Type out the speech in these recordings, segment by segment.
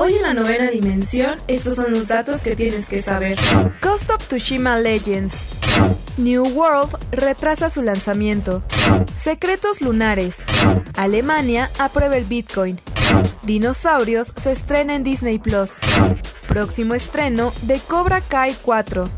Hoy en la novena dimensión, estos son los datos que tienes que saber. Ghost of Tsushima Legends. New World retrasa su lanzamiento. Secretos lunares. Alemania aprueba el Bitcoin. Dinosaurios se estrena en Disney Plus. Próximo estreno de Cobra Kai 4.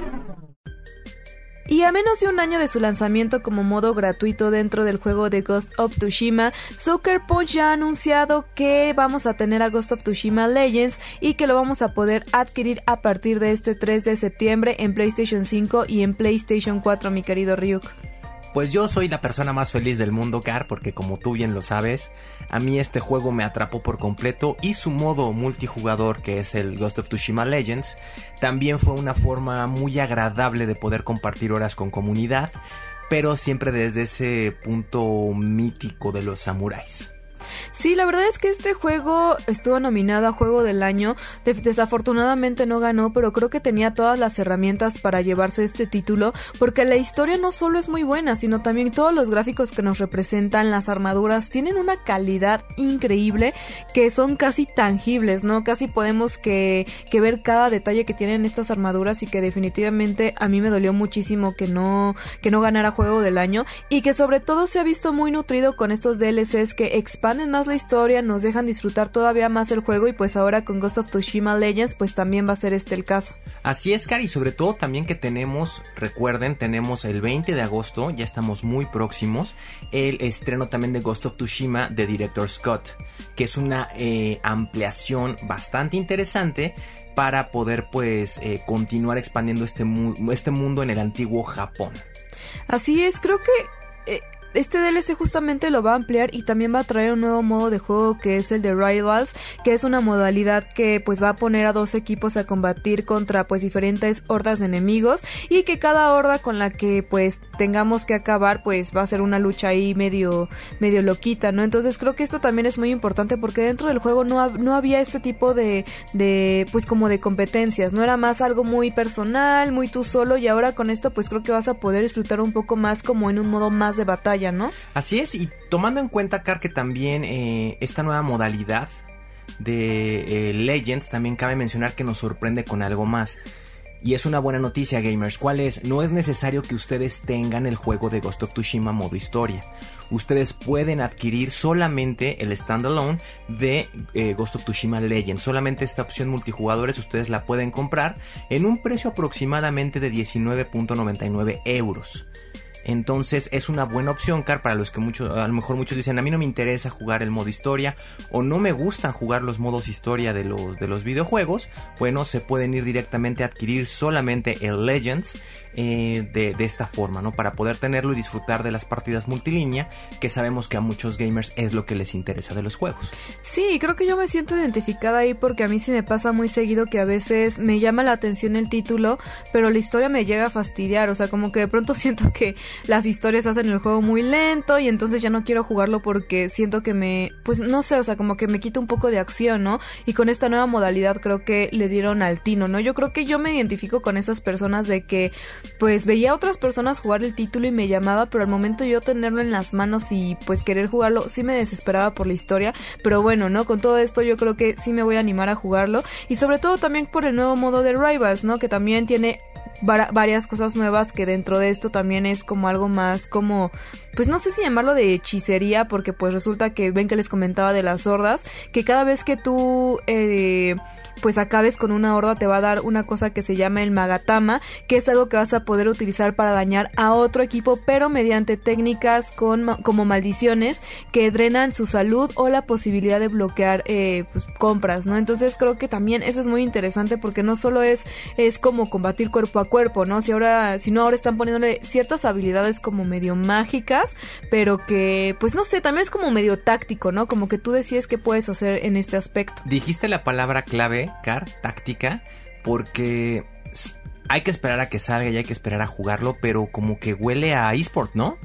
Y a menos de un año de su lanzamiento como modo gratuito dentro del juego de Ghost of Tsushima, Sucker Punch ya ha anunciado que vamos a tener a Ghost of Tsushima Legends y que lo vamos a poder adquirir a partir de este 3 de septiembre en PlayStation 5 y en PlayStation 4, mi querido Ryuk. Pues yo soy la persona más feliz del mundo, Car, porque como tú bien lo sabes, a mí este juego me atrapó por completo y su modo multijugador, que es el Ghost of Tsushima Legends, también fue una forma muy agradable de poder compartir horas con comunidad, pero siempre desde ese punto mítico de los samuráis. Sí, la verdad es que este juego estuvo nominado a Juego del Año. Desafortunadamente no ganó, pero creo que tenía todas las herramientas para llevarse este título, porque la historia no solo es muy buena, sino también todos los gráficos que nos representan, las armaduras, tienen una calidad increíble que son casi tangibles, ¿no? Casi podemos que, ver cada detalle que tienen estas armaduras y que definitivamente a mí me dolió muchísimo que no, que no ganara Juego del Año y que sobre todo se ha visto muy nutrido con estos DLCs que expanden más la historia, nos dejan disfrutar todavía más el juego y pues ahora con Ghost of Tsushima Legends pues también va a ser este el caso. Así es, Cari, y sobre todo también que tenemos, recuerden, tenemos el 20 de agosto, ya estamos muy próximos, el estreno también de Ghost of Tsushima de Director Scott, que es una eh, ampliación bastante interesante para poder pues eh, continuar expandiendo este, este mundo en el antiguo Japón. Así es, creo que... Eh, este DLC justamente lo va a ampliar y también va a traer un nuevo modo de juego que es el de Rivals, que es una modalidad que pues va a poner a dos equipos a combatir contra pues diferentes hordas de enemigos y que cada horda con la que pues tengamos que acabar pues va a ser una lucha ahí medio medio loquita, ¿no? Entonces creo que esto también es muy importante porque dentro del juego no, no había este tipo de, de pues como de competencias, no era más algo muy personal, muy tú solo y ahora con esto pues creo que vas a poder disfrutar un poco más como en un modo más de batalla ¿no? Así es, y tomando en cuenta, Car, que también eh, esta nueva modalidad de eh, Legends, también cabe mencionar que nos sorprende con algo más. Y es una buena noticia, gamers. ¿Cuál es? No es necesario que ustedes tengan el juego de Ghost of Tsushima modo historia. Ustedes pueden adquirir solamente el standalone de eh, Ghost of Tsushima Legends. Solamente esta opción multijugadores ustedes la pueden comprar en un precio aproximadamente de 19.99 euros. Entonces es una buena opción, Car, para los que muchos, a lo mejor muchos dicen, a mí no me interesa jugar el modo historia o no me gustan jugar los modos historia de los, de los videojuegos. Bueno, se pueden ir directamente a adquirir solamente el Legends eh, de, de, esta forma, ¿no? Para poder tenerlo y disfrutar de las partidas multilínea, que sabemos que a muchos gamers es lo que les interesa de los juegos. Sí, creo que yo me siento identificada ahí porque a mí sí me pasa muy seguido que a veces me llama la atención el título, pero la historia me llega a fastidiar, o sea, como que de pronto siento que las historias hacen el juego muy lento y entonces ya no quiero jugarlo porque siento que me, pues no sé, o sea, como que me quita un poco de acción, ¿no? Y con esta nueva modalidad creo que le dieron al tino, ¿no? Yo creo que yo me identifico con esas personas de que pues veía a otras personas jugar el título y me llamaba, pero al momento yo tenerlo en las manos y pues querer jugarlo, sí me desesperaba por la historia, pero bueno, ¿no? Con todo esto yo creo que sí me voy a animar a jugarlo y sobre todo también por el nuevo modo de Rivals, ¿no? Que también tiene varias cosas nuevas que dentro de esto también es como algo más como pues no sé si llamarlo de hechicería porque pues resulta que ven que les comentaba de las hordas que cada vez que tú eh, pues acabes con una horda te va a dar una cosa que se llama el magatama, que es algo que vas a poder utilizar para dañar a otro equipo, pero mediante técnicas con, como maldiciones que drenan su salud o la posibilidad de bloquear eh, pues, compras, ¿no? Entonces creo que también eso es muy interesante porque no solo es, es como combatir cuerpo a cuerpo, ¿no? Si ahora, si no ahora están poniéndole ciertas habilidades como medio mágicas, pero que, pues no sé, también es como medio táctico, ¿no? Como que tú decides qué puedes hacer en este aspecto. Dijiste la palabra clave táctica, porque hay que esperar a que salga y hay que esperar a jugarlo, pero como que huele a eSport, ¿no?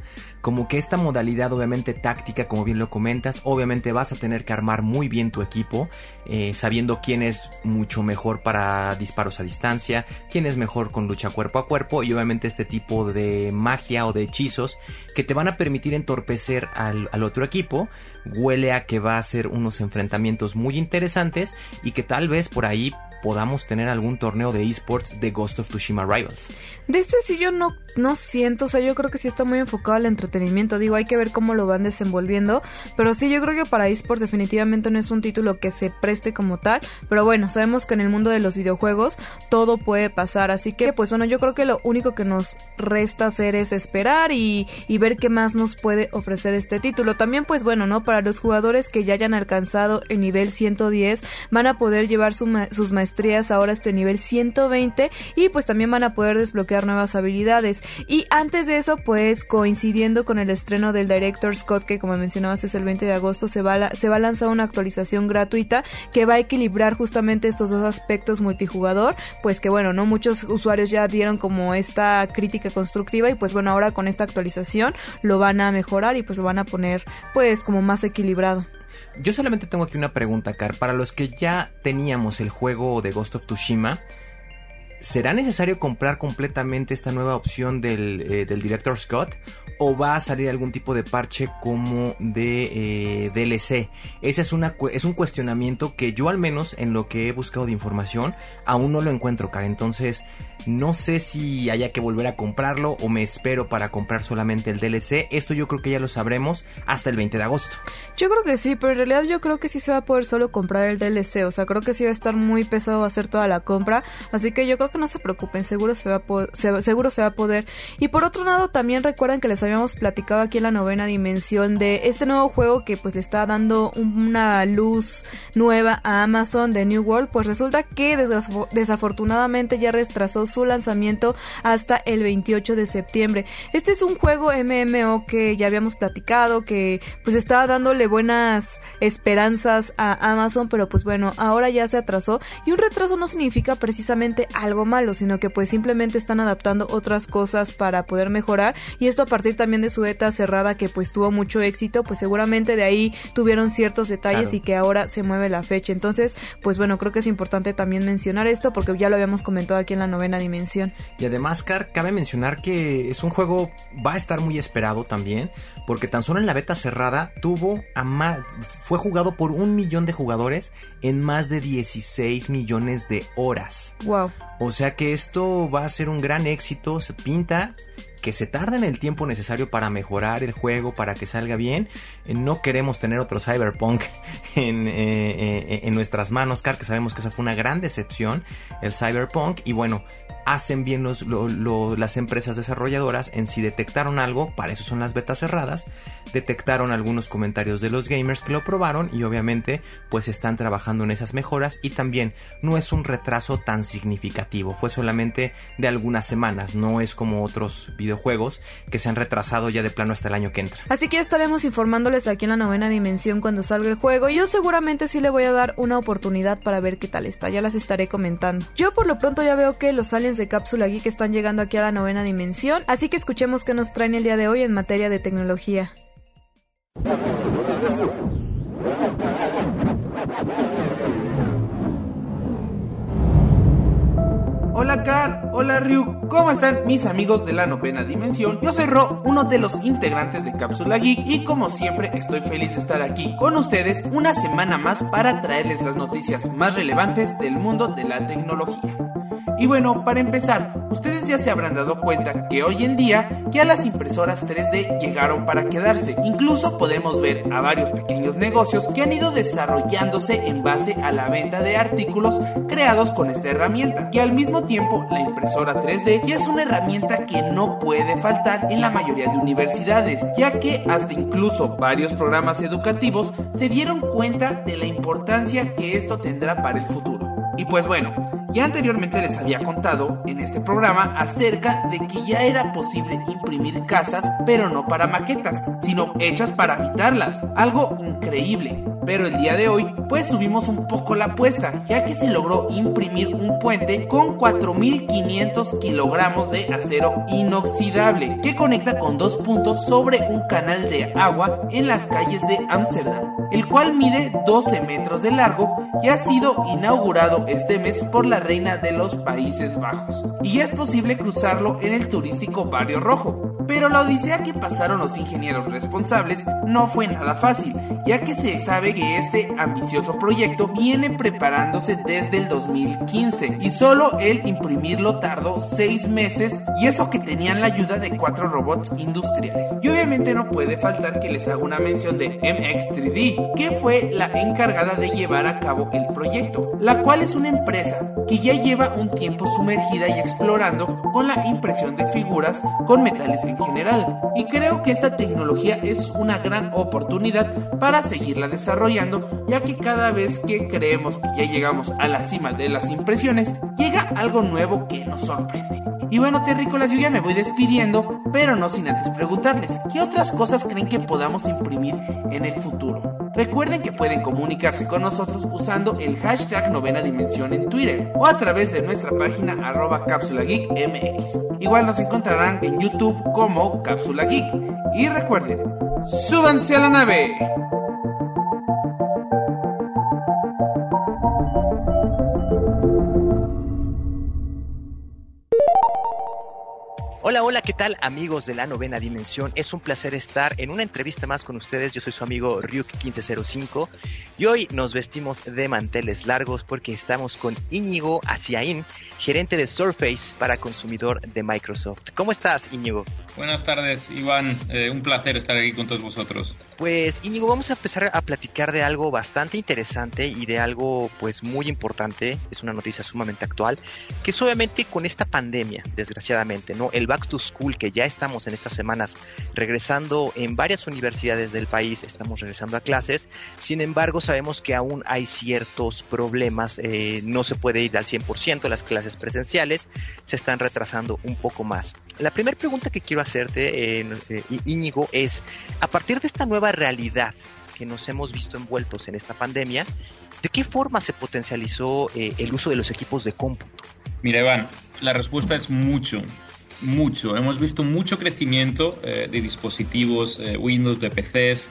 Como que esta modalidad obviamente táctica, como bien lo comentas, obviamente vas a tener que armar muy bien tu equipo, eh, sabiendo quién es mucho mejor para disparos a distancia, quién es mejor con lucha cuerpo a cuerpo y obviamente este tipo de magia o de hechizos que te van a permitir entorpecer al, al otro equipo. Huele a que va a ser unos enfrentamientos muy interesantes y que tal vez por ahí podamos tener algún torneo de esports de Ghost of Tsushima Rivals. De este sí yo no, no siento, o sea, yo creo que sí está muy enfocado al entretenimiento, digo, hay que ver cómo lo van desenvolviendo, pero sí yo creo que para esports definitivamente no es un título que se preste como tal, pero bueno, sabemos que en el mundo de los videojuegos todo puede pasar, así que pues bueno, yo creo que lo único que nos resta hacer es esperar y, ver qué más nos puede ofrecer este título. También pues bueno, ¿no? Para los jugadores que ya hayan alcanzado el nivel 110 van a poder llevar sus maestrías ahora este nivel 120 y pues también van a poder desbloquear nuevas habilidades. Y antes de eso, pues coincidiendo con el estreno del Director Scott, que como mencionabas es el 20 de agosto, se va, se va a lanzar una actualización gratuita que va a equilibrar justamente estos dos aspectos multijugador, pues que bueno, no muchos usuarios ya dieron como esta crítica constructiva y pues bueno, ahora con esta actualización lo van a mejorar y pues lo van a poner pues como más equilibrado. Yo solamente tengo aquí una pregunta, Car. Para los que ya teníamos el juego de Ghost of Tsushima, ¿será necesario comprar completamente esta nueva opción del, eh, Director Scott? ¿O va a salir algún tipo de parche como de eh, DLC? Ese es, una, es un cuestionamiento que yo al menos en lo que he buscado de información aún no lo encuentro, Car. Entonces, no sé si haya que volver a comprarlo o me espero para comprar solamente el DLC. Esto yo creo que ya lo sabremos hasta el 20 de agosto. Yo creo que sí, pero en realidad yo creo que sí se va a poder solo comprar el DLC. O sea, creo que sí va a estar muy pesado hacer toda la compra. Así que yo creo que no se preocupen, seguro se va a, seguro se va a poder. Y por otro lado, también recuerden que les habíamos platicado aquí en la novena dimensión de este nuevo juego que pues le está dando una luz nueva a Amazon de New World. Pues resulta que desafortunadamente ya retrasó su lanzamiento hasta el 28 de septiembre. Este es un juego MMO que ya habíamos platicado, que pues estaba dándole buenas esperanzas a Amazon, pero pues bueno, ahora ya se atrasó y un retraso no significa precisamente algo malo, sino que pues simplemente están adaptando otras cosas para poder mejorar y esto a partir también de su beta cerrada que pues tuvo mucho éxito, pues seguramente de ahí tuvieron ciertos detalles y que ahora se mueve la fecha. Entonces, pues bueno, creo que es importante también mencionar esto porque ya lo habíamos comentado aquí en la novena dimensión. Y además, Car, cabe mencionar que es un juego, va a estar muy esperado también, porque tan solo en la beta cerrada tuvo a más, fue jugado por un millón de jugadores en más de 16 millones de horas. Wow. O sea que esto va a ser un gran éxito, se pinta que se tarda en el tiempo necesario para mejorar el juego, para que salga bien. Eh, no queremos tener otro Cyberpunk en, eh, eh, en nuestras manos, Car, que sabemos que esa fue una gran decepción, el Cyberpunk. Y bueno, hacen bien los, las empresas desarrolladoras en si detectaron algo, para eso son las betas cerradas, detectaron algunos comentarios de los gamers que lo probaron y obviamente pues están trabajando en esas mejoras y también no es un retraso tan significativo, fue solamente de algunas semanas, no es como otros videojuegos que se han retrasado ya de plano hasta el año que entra. Así que ya estaremos informándoles aquí en la novena dimensión cuando salga el juego. Yo seguramente sí le voy a dar una oportunidad para ver qué tal está, ya las estaré comentando. Yo por lo pronto ya veo que los aliens de cápsula que están llegando aquí a la novena dimensión, así que escuchemos qué nos traen el día de hoy en materia de tecnología. Hola Car, hola Ryu, ¿cómo están mis amigos de la novena dimensión? Yo soy Ro, uno de los integrantes de Cápsula Geek y como siempre estoy feliz de estar aquí con ustedes una semana más para traerles las noticias más relevantes del mundo de la tecnología. Y bueno, para empezar, ustedes ya se habrán dado cuenta que hoy en día ya las impresoras 3D llegaron para quedarse. Incluso podemos ver a varios pequeños negocios que han ido desarrollándose en base a la venta de artículos creados con esta herramienta. Y al mismo tiempo, la impresora 3D ya es una herramienta que no puede faltar en la mayoría de universidades, ya que hasta incluso varios programas educativos se dieron cuenta de la importancia que esto tendrá para el futuro. Y pues bueno, ya anteriormente les había contado en este programa acerca de que ya era posible imprimir casas, pero no para maquetas, sino hechas para habitarlas. Algo increíble. Pero el día de hoy, pues subimos un poco la apuesta, ya que se logró imprimir un puente con 4.500 kilogramos de acero inoxidable, que conecta con dos puntos sobre un canal de agua en las calles de Ámsterdam, el cual mide 12 metros de largo y ha sido inaugurado este mes por la reina de los Países Bajos. Y es posible cruzarlo en el turístico Barrio Rojo. Pero la odisea que pasaron los ingenieros responsables no fue nada fácil, ya que se sabe que este ambicioso proyecto viene preparándose desde el 2015 y solo el imprimirlo tardó 6 meses y eso que tenían la ayuda de cuatro robots industriales. Y obviamente no puede faltar que les haga una mención de MX3D, que fue la encargada de llevar a cabo el proyecto, la cual es una empresa que ya lleva un tiempo sumergida y explorando con la impresión de figuras con metales en general. Y creo que esta tecnología es una gran oportunidad para seguirla desarrollando, ya que cada vez que creemos que ya llegamos a la cima de las impresiones, llega algo nuevo que nos sorprende. Y bueno, terrícolas, yo ya me voy despidiendo, pero no sin antes preguntarles, ¿qué otras cosas creen que podamos imprimir en el futuro? Recuerden que pueden comunicarse con nosotros usando el hashtag novena dimensión en Twitter o a través de nuestra página arroba cápsula geek mx. Igual nos encontrarán en YouTube como Cápsula Geek. Y recuerden, súbanse a la nave. Hola, hola, ¿qué tal amigos de la novena dimensión? Es un placer estar en una entrevista más con ustedes. Yo soy su amigo Ryuk1505 y hoy nos vestimos de manteles largos porque estamos con Íñigo Asiaín, gerente de Surface para consumidor de Microsoft. ¿Cómo estás, Íñigo? Buenas tardes, Iván. Eh, un placer estar aquí con todos vosotros. Pues, Íñigo, vamos a empezar a platicar de algo bastante interesante y de algo, pues, muy importante. Es una noticia sumamente actual, que es obviamente con esta pandemia, desgraciadamente, ¿no? El Back to School, que ya estamos en estas semanas regresando en varias universidades del país, estamos regresando a clases. Sin embargo, sabemos que aún hay ciertos problemas, eh, no se puede ir al 100% las clases presenciales, se están retrasando un poco más. La primera pregunta que quiero hacerte, eh, eh, Íñigo, es, a partir de esta nueva realidad que nos hemos visto envueltos en esta pandemia, ¿de qué forma se potencializó el uso de los equipos de cómputo? Mira, Iván, la respuesta es mucho, mucho. Hemos visto mucho crecimiento de dispositivos Windows, de PCs,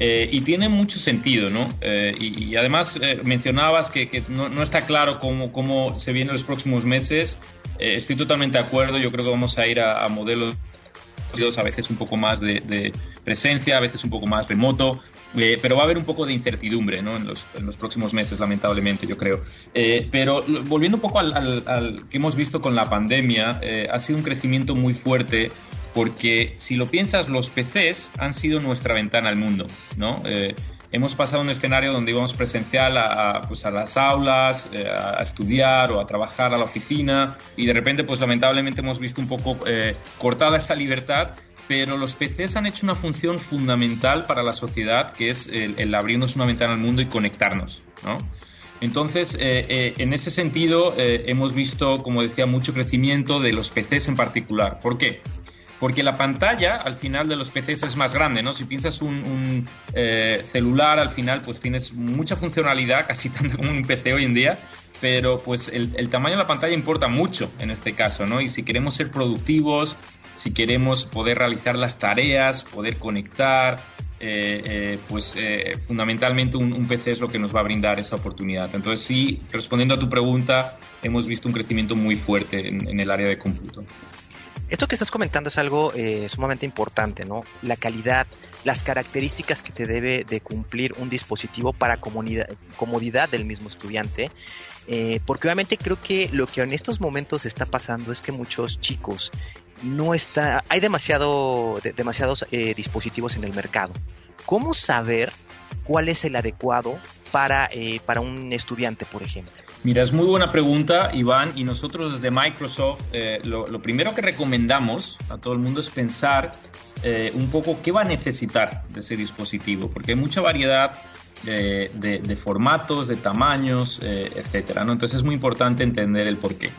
eh, y tiene mucho sentido, ¿no? Eh, y, además eh, mencionabas que, no, está claro cómo, cómo se vienen los próximos meses. estoy totalmente de acuerdo, yo creo que vamos a ir a, modelos a veces un poco más de, presencia, a veces un poco más remoto, pero va a haber un poco de incertidumbre ¿no? en, los, en los próximos meses, lamentablemente, yo creo. pero volviendo un poco al, al, que hemos visto con la pandemia, ha sido un crecimiento muy fuerte porque si lo piensas, los PCs han sido nuestra ventana al mundo, ¿no? Eh, hemos pasado un escenario donde íbamos presencial a, pues a las aulas, eh, a estudiar o a trabajar a la oficina y de repente, pues lamentablemente hemos visto un poco eh, cortada esa libertad, pero los PCs han hecho una función fundamental para la sociedad, que es el, abrirnos una ventana al mundo y conectarnos, ¿no? Entonces, en ese sentido, hemos visto, como decía, mucho crecimiento de los PCs en particular. ¿Por qué? porque la pantalla al final de los PCs es más grande, ¿no? Si piensas un, eh, celular, al final pues tienes mucha funcionalidad, casi tanto como un PC hoy en día, pero pues el, tamaño de la pantalla importa mucho en este caso, ¿no? Y si queremos ser productivos, si queremos poder realizar las tareas, poder conectar, eh, eh, pues fundamentalmente un, PC es lo que nos va a brindar esa oportunidad. Entonces sí, respondiendo a tu pregunta, hemos visto un crecimiento muy fuerte en el área de cómputo. Esto que estás comentando es algo eh, sumamente importante, ¿no? La calidad, las características que te debe de cumplir un dispositivo para comodidad del mismo estudiante. Eh, porque obviamente creo que lo que en estos momentos está pasando es que muchos chicos no está, hay demasiado, demasiados eh, dispositivos en el mercado. ¿Cómo saber cuál es el adecuado para, eh, para un estudiante, por ejemplo? Mira, es muy buena pregunta, Iván, y nosotros desde Microsoft eh, lo, primero que recomendamos a todo el mundo es pensar un poco qué va a necesitar de ese dispositivo, porque hay mucha variedad de, de, formatos, de tamaños, etcétera. ¿no? Entonces es muy importante entender el porqué.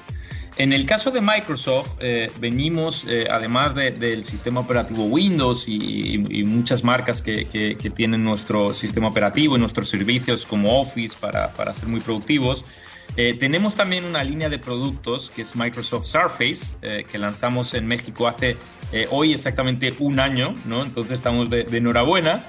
En el caso de Microsoft, eh, venimos, eh, además del sistema operativo Windows y, muchas marcas que, tienen nuestro sistema operativo y nuestros servicios como Office para, ser muy productivos, eh, tenemos también una línea de productos que es Microsoft Surface, que lanzamos en México hace hoy exactamente un año, ¿no? Entonces estamos de, enhorabuena.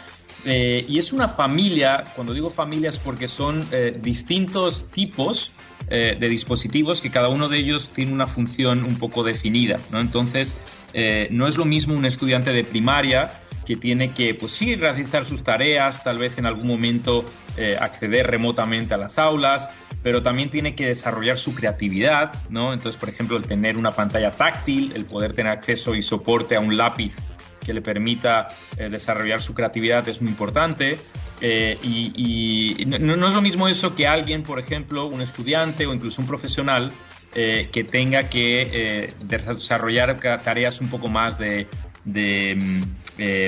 y es una familia, cuando digo familias porque son distintos tipos eh, de dispositivos que cada uno de ellos tiene una función un poco definida, ¿no? Entonces, eh, no es lo mismo un estudiante de primaria que tiene que, pues sí, realizar sus tareas, tal vez en algún momento eh, acceder remotamente a las aulas, pero también tiene que desarrollar su creatividad, ¿no? Entonces, por ejemplo, el tener una pantalla táctil, el poder tener acceso y soporte a un lápiz que le permita desarrollar su creatividad es muy importante. Eh, y, no, es lo mismo eso que alguien, por ejemplo, un estudiante o incluso un profesional eh, que tenga que eh, desarrollar tareas un poco más de, mm,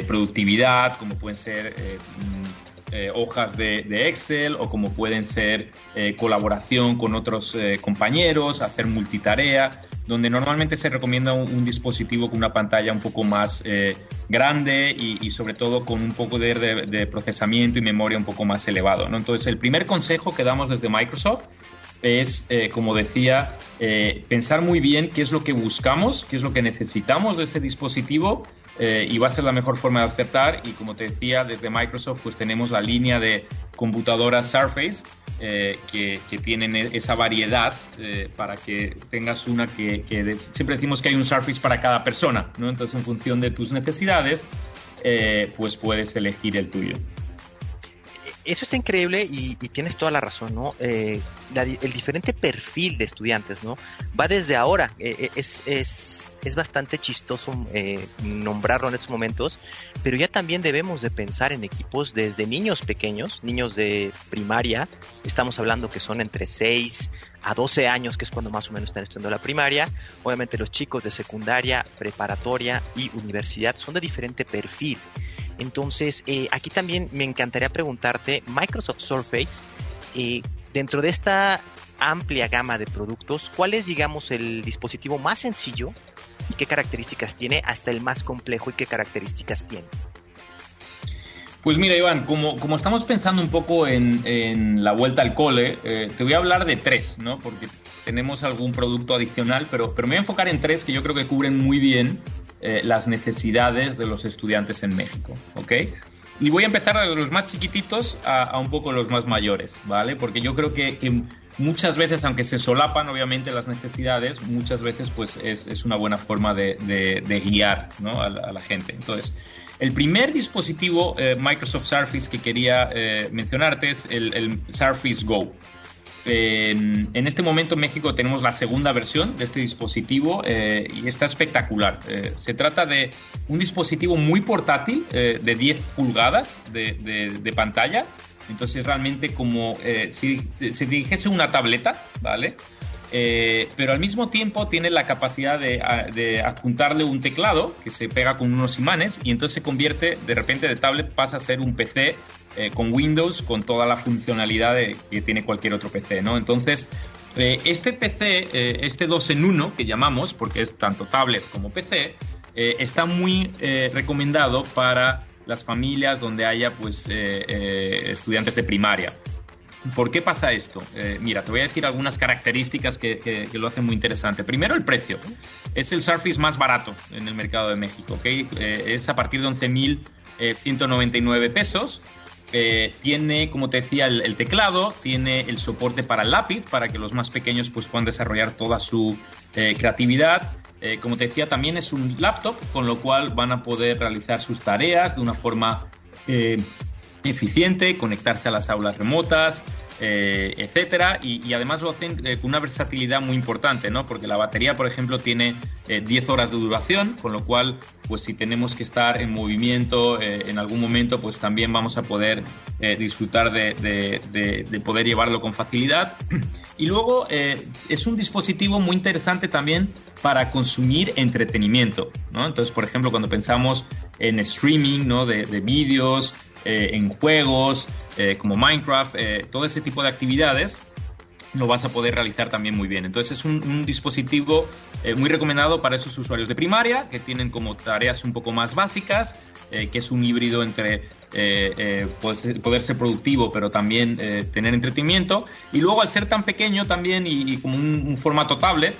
productividad, como pueden ser mm, hojas de, de, Excel o como pueden ser colaboración con otros compañeros, hacer multitarea donde normalmente se recomienda un, dispositivo con una pantalla un poco más eh, grande y, sobre todo con un poco de, procesamiento y memoria un poco más elevado. ¿no? Entonces, el primer consejo que damos desde Microsoft es, eh, como decía, eh, pensar muy bien qué es lo que buscamos, qué es lo que necesitamos de ese dispositivo y va a ser la mejor forma de acertar. Y como te decía, desde Microsoft pues tenemos la línea de computadoras Surface eh, que, tienen e-, esa variedad eh, para que tengas una que, siempre decimos que hay un Surface para cada persona, ¿no? Entonces en función de tus necesidades, eh, pues puedes elegir el tuyo. Eso está increíble y, tienes toda la razón, ¿no? el diferente perfil de estudiantes, ¿no? Va desde ahora, es, es es bastante chistoso eh, nombrarlo en estos momentos, pero ya también debemos de pensar en equipos desde niños pequeños, niños de primaria, estamos hablando que son entre 6 a 12 años, que es cuando más o menos están estudiando la primaria, obviamente los chicos de secundaria, preparatoria y universidad son de diferente perfil. Entonces, eh, aquí también me encantaría preguntarte, Microsoft Surface, eh, dentro de esta amplia gama de productos, ¿cuál es, digamos, el dispositivo más sencillo y qué características tiene hasta el más complejo y qué características tiene. Pues mira, Iván, como, como estamos pensando un poco en, la vuelta al cole, eh, te voy a hablar de tres, ¿no? Porque tenemos algún producto adicional, pero, pero me voy a enfocar en tres que yo creo que cubren muy bien eh, las necesidades de los estudiantes en México, ¿ok? Y voy a empezar de los más chiquititos a, un poco los más mayores, ¿vale? Porque yo creo que muchas veces, aunque se solapan obviamente las necesidades, muchas veces pues es, una buena forma de, guiar a, la, gente. Entonces, el primer dispositivo eh, Microsoft Surface que quería eh, mencionarte es el, Surface Go. En este momento en México tenemos la segunda versión de este dispositivo eh, y está espectacular. se trata de un dispositivo muy portátil de 10 pulgadas de pantalla entonces realmente como eh, si se dijese una tableta, ¿vale? Eh, pero al mismo tiempo tiene la capacidad de, adjuntarle un teclado que se pega con unos imanes y entonces se convierte, de repente de tablet pasa a ser un PC eh, con Windows, con toda la funcionalidad que tiene cualquier otro PC, ¿no? Entonces, este PC, este 2 en 1 que llamamos, porque es tanto tablet como PC, está muy recomendado para las familias donde haya pues eh, eh, estudiantes de primaria. ¿Por qué pasa esto? Eh, mira, te voy a decir algunas características que, lo hacen muy interesante. Primero, el precio. Es el Surface más barato en el mercado de México. ¿okay? es a partir de 11.199 pesos. Tiene, como te decía, el, teclado, tiene el soporte para el lápiz, para que los más pequeños pues, puedan desarrollar toda su creatividad. Eh, como te decía, también es un laptop, con lo cual van a poder realizar sus tareas de una forma eh, eficiente, conectarse a las aulas remotas. Eh, etcétera, y, además lo hacen con una versatilidad muy importante, ¿no? Porque la batería, por ejemplo, tiene 10 horas de duración, con lo cual, pues si tenemos que estar en movimiento en algún momento, pues también vamos a poder disfrutar de, de, poder llevarlo con facilidad. Y luego es un dispositivo muy interesante también para consumir entretenimiento, ¿no? Entonces, por ejemplo, cuando pensamos en streaming, ¿no? De vídeos, eh, en juegos eh, como Minecraft, eh, todo ese tipo de actividades lo vas a poder realizar también muy bien. Entonces es un, dispositivo muy recomendado para esos usuarios de primaria que tienen como tareas un poco más básicas, que es un híbrido entre poder, ser productivo pero también tener entretenimiento. Y luego al ser tan pequeño también y, como un, formato tablet,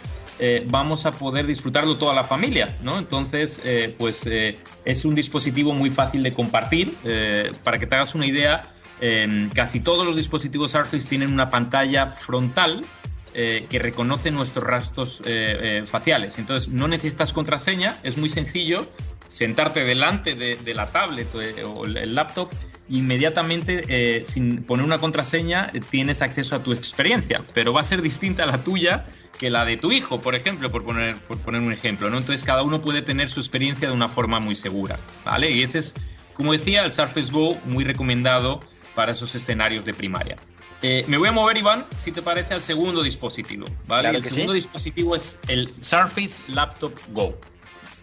eh, vamos a poder disfrutarlo toda la familia, ¿no? Entonces, eh, pues eh, es un dispositivo muy fácil de compartir. para que te hagas una idea, casi todos los dispositivos Surface tienen una pantalla frontal que reconoce nuestros rastros faciales. Entonces, no necesitas contraseña, es muy sencillo sentarte delante de, la tablet o el laptop inmediatamente sin poner una contraseña tienes acceso a tu experiencia, pero va a ser distinta a la tuya que la de tu hijo, por ejemplo, por poner, por poner un ejemplo, ¿no? Entonces cada uno puede tener su experiencia de una forma muy segura, ¿vale? Y ese es, como decía, el Surface Go muy recomendado para esos escenarios de primaria. Eh, me voy a mover, Iván, si te parece, al segundo dispositivo, ¿vale? el segundo dispositivo es el Surface Laptop Go.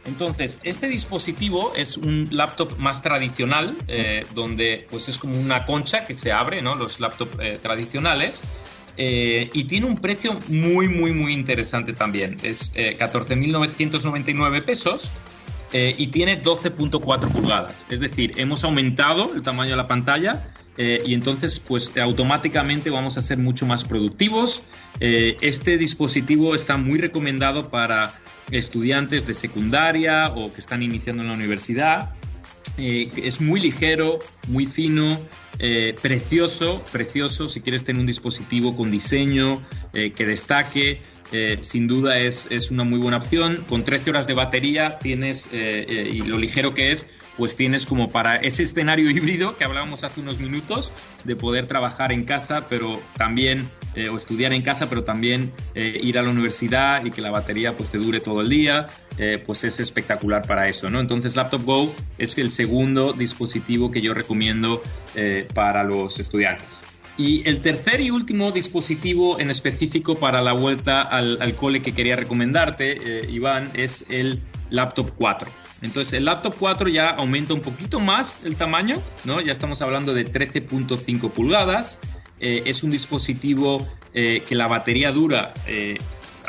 Entonces, este dispositivo es un laptop más tradicional, eh, donde pues es como una concha que se abre, ¿no? Los laptops eh, tradicionales. Eh, y tiene un precio muy, muy, muy interesante también. Es 14.999 eh, pesos eh, y tiene 12.4 pulgadas. Es decir, hemos aumentado el tamaño de la pantalla y entonces pues automáticamente vamos a ser mucho más productivos. este dispositivo está muy recomendado para estudiantes de secundaria o que están iniciando en la universidad. es muy ligero, muy fino, eh, precioso, precioso si quieres tener un dispositivo con diseño eh, que destaque. Eh, sin duda es, es, una muy buena opción. Con 13 horas de batería tienes, y lo ligero que es, pues tienes como para ese escenario híbrido que hablábamos hace unos minutos, de poder trabajar en casa, pero también, o estudiar en casa, pero también ir a la universidad y que la batería pues te dure todo el día. Eh, pues es espectacular para eso, ¿no? Entonces Laptop Go es el segundo dispositivo que yo recomiendo eh, para los estudiantes. Y el tercer y último dispositivo en específico para la vuelta al, cole que quería recomendarte, eh, Iván, es el Laptop 4. Entonces el Laptop 4 ya aumenta un poquito más el tamaño, ¿no? Ya estamos hablando de 13.5 pulgadas. es un dispositivo que la batería dura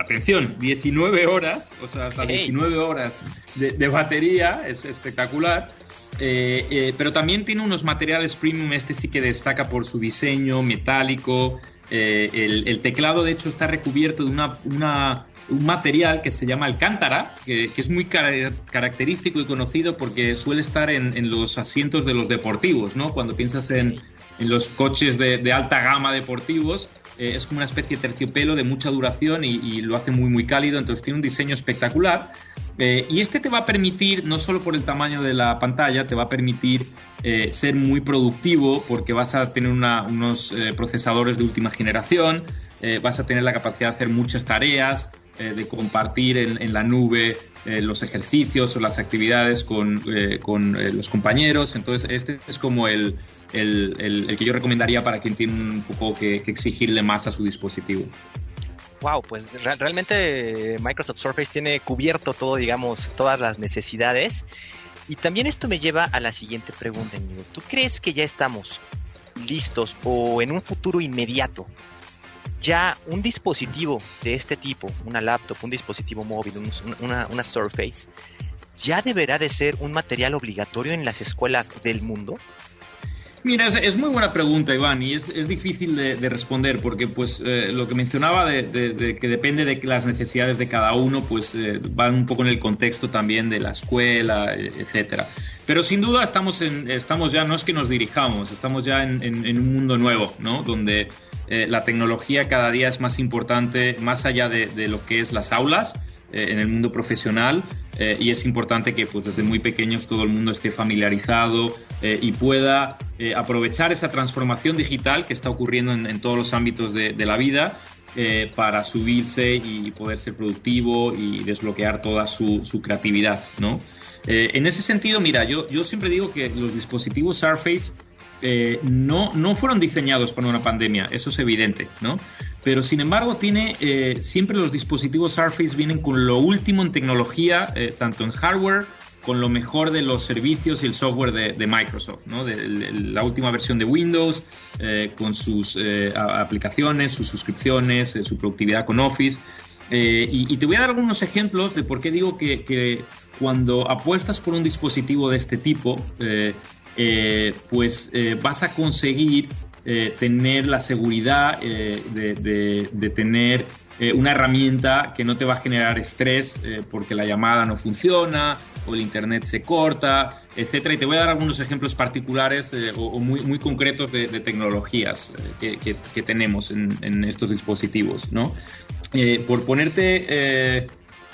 atención, 19 horas, o sea, hasta 19 horas de, batería, es espectacular. Eh, eh, pero también tiene unos materiales premium, este sí que destaca por su diseño metálico. Eh, el, teclado, de hecho, está recubierto de una, un material que se llama alcántara, que, es muy característico y conocido porque suele estar en, los asientos de los deportivos, ¿no? Cuando piensas en, los coches de, de alta gama deportivos, eh, es como una especie de terciopelo de mucha duración y, lo hace muy muy cálido, entonces tiene un diseño espectacular. Eh, y este te va a permitir, no solo por el tamaño de la pantalla, te va a permitir eh, ser muy productivo porque vas a tener unos procesadores de última generación, vas a tener la capacidad de hacer muchas tareas, de compartir en, la nube los ejercicios o las actividades con, con los compañeros. Entonces, este es como el, el, que yo recomendaría para quien tiene un poco que, exigirle más a su dispositivo. Wow, pues realmente Microsoft Surface tiene cubierto todo, digamos, todas las necesidades. Y también esto me lleva a la siguiente pregunta, amigo. ¿Tú crees que ya estamos listos o en un futuro inmediato ya un dispositivo de este tipo, una laptop, un dispositivo móvil, una, una Surface, ya deberá de ser un material obligatorio en las escuelas del mundo? Mira, es, muy buena pregunta, Iván, y es, difícil de, responder porque pues eh, lo que mencionaba de, que depende de las necesidades de cada uno, pues eh, va un poco en el contexto también de la escuela, etcétera. Pero sin duda estamos, en, estamos ya, no es que nos dirijamos, estamos ya en, un mundo nuevo, ¿no? Donde eh, la tecnología cada día es más importante, más allá de, lo que es las aulas, en el mundo profesional, y es importante que pues desde muy pequeños todo el mundo esté familiarizado y pueda aprovechar esa transformación digital que está ocurriendo en, todos los ámbitos de, la vida para subirse y poder ser productivo y desbloquear toda su, su creatividad, ¿no? en ese sentido, mira, yo, yo siempre digo que los dispositivos Surface eh, no, no fueron diseñados para una pandemia, eso es evidente, ¿no? Pero sin embargo, tiene eh, siempre los dispositivos Surface vienen con lo último en tecnología, eh, tanto en hardware, con lo mejor de los servicios y el software de, Microsoft, ¿no? De, la última versión de Windows, con sus aplicaciones, sus suscripciones, su productividad con Office. Y, te voy a dar algunos ejemplos de por qué digo que, que cuando apuestas por un dispositivo de este tipo, eh, pues eh, vas a conseguir eh, tener la seguridad de, tener una herramienta que no te va a generar estrés porque la llamada no funciona o el internet se corta, etcétera. Y te voy a dar algunos ejemplos particulares o, muy, muy concretos de, tecnologías que, tenemos en, en, estos dispositivos, ¿no? por ponerte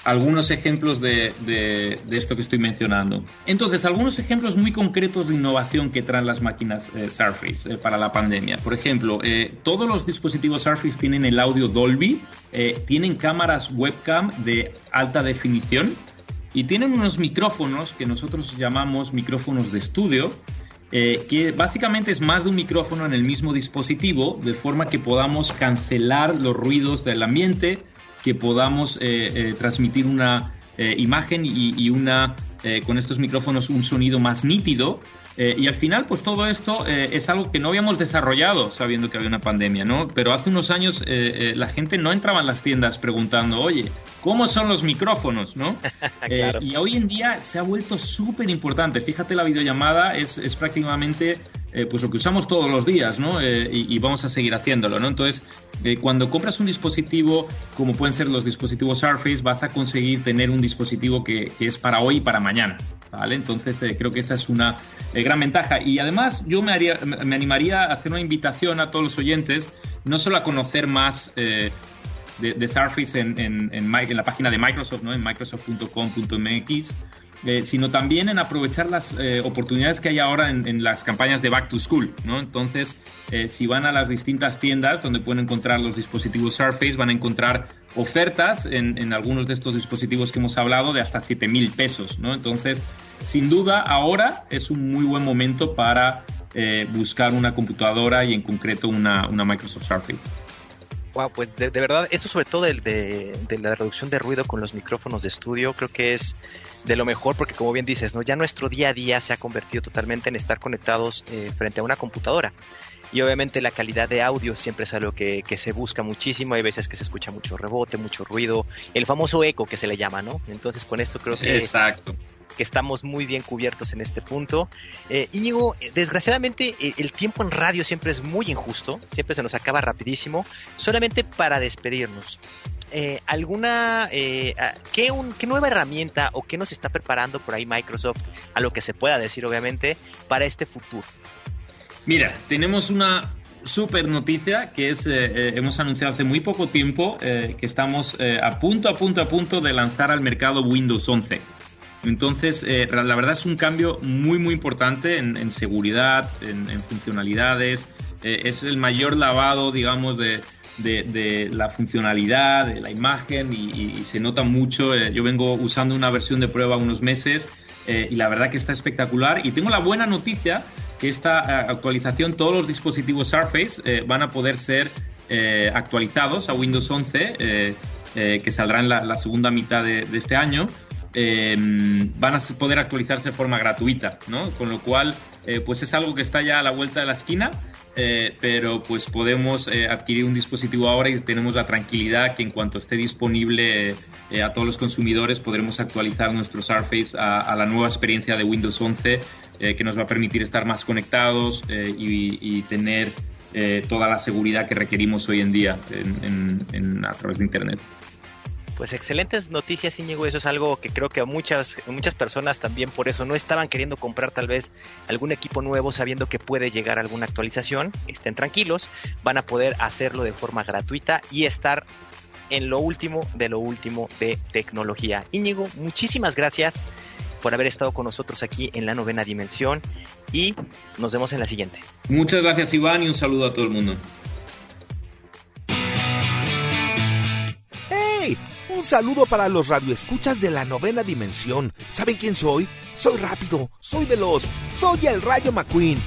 algunos ejemplos de, esto que estoy mencionando. Entonces, algunos ejemplos muy concretos de innovación que traen las máquinas eh, Surface eh, para la pandemia. Por ejemplo, eh, todos los dispositivos Surface tienen el audio Dolby, tienen cámaras webcam de alta definición y tienen unos micrófonos que nosotros llamamos micrófonos de estudio. que básicamente es más de un micrófono en el mismo dispositivo, de forma que podamos cancelar los ruidos del ambiente, que podamos eh, eh, transmitir una eh, imagen y, una con estos micrófonos un sonido más nítido. Y al final, pues todo esto es algo que no habíamos desarrollado sabiendo que había una pandemia, ¿no? Pero hace unos años la gente no entraba en las tiendas preguntando, oye, ¿cómo son los micrófonos, no? y hoy en día se ha vuelto súper importante. Fíjate, la videollamada es, es prácticamente pues lo que usamos todos los días, ¿no? y, y, vamos a seguir haciéndolo, ¿no? Entonces, eh, cuando compras un dispositivo, como pueden ser los dispositivos Surface, vas a conseguir tener un dispositivo que, es para hoy y para mañana. Entonces eh, creo que esa es una eh, gran ventaja. Y además yo me, haría, me animaría a hacer una invitación a todos los oyentes, no solo a conocer más de, Surface en, en, la página de Microsoft, ¿no? en microsoft.com.mx, eh, sino también en aprovechar las eh, oportunidades que hay ahora en, las campañas de Back to School, ¿no? Entonces, eh, si van a las distintas tiendas donde pueden encontrar los dispositivos Surface, van a encontrar ofertas en, algunos de estos dispositivos que hemos hablado de hasta 7 mil pesos, ¿no? Entonces, sin duda, ahora es un muy buen momento para buscar una computadora y en concreto una, Microsoft Surface. Wow, pues de, verdad, esto sobre todo de, la reducción de ruido con los micrófonos de estudio, creo que es de lo mejor porque como bien dices, ¿no? Ya nuestro día a día se ha convertido totalmente en estar conectados eh, frente a una computadora. Y obviamente la calidad de audio siempre es algo que, se busca muchísimo. Hay veces que se escucha mucho rebote, mucho ruido. El famoso eco que se le llama, ¿no? Entonces con esto creo que... Exacto que estamos muy bien cubiertos en este punto. Eh, Íñigo, desgraciadamente eh, el tiempo en radio siempre es muy injusto, siempre se nos acaba rapidísimo. Solamente para despedirnos, eh, alguna, eh, ¿qué, ¿qué nueva herramienta o qué nos está preparando por ahí Microsoft, a lo que se pueda decir obviamente, para este futuro? Mira, tenemos una super noticia que es, eh, hemos anunciado hace muy poco tiempo que estamos a punto, a punto, a punto de lanzar al mercado Windows 11. Entonces, la verdad es un cambio muy, muy importante en, seguridad, en, en funcionalidades. es el mayor lavado, digamos, de, de, la funcionalidad, de la imagen y, se nota mucho. Eh, yo vengo usando una versión de prueba unos meses eh, y la verdad que está espectacular. Y tengo la buena noticia esta eh, actualización, todos los dispositivos Surface van a poder ser actualizados a Windows 11, que saldrá en la, segunda mitad de, este año. van a poder actualizarse de forma gratuita, ¿no? Con lo cual, pues es algo que está ya a la vuelta de la esquina eh, pero pues podemos eh, adquirir un dispositivo ahora y tenemos la tranquilidad que en cuanto esté disponible eh, a todos los consumidores podremos actualizar nuestro Surface a, la nueva experiencia de Windows 11 que nos va a permitir estar más conectados y, tener toda la seguridad que requerimos hoy en día a través de Internet. Pues excelentes noticias, Íñigo. Eso es algo que creo que muchas, muchas personas también por eso no estaban queriendo comprar tal vez algún equipo nuevo sabiendo que puede llegar alguna actualización. Estén tranquilos, van a poder hacerlo de forma gratuita y estar en lo último de lo último de tecnología. Íñigo, muchísimas gracias. Por haber estado con nosotros aquí en la novena dimensión y nos vemos en la siguiente. Muchas gracias Iván y un saludo a todo el mundo. ¡Hey! Un saludo para los radioescuchas de la novena dimensión. ¿Saben quién soy? Soy rápido, soy veloz, soy el Rayo McQueen.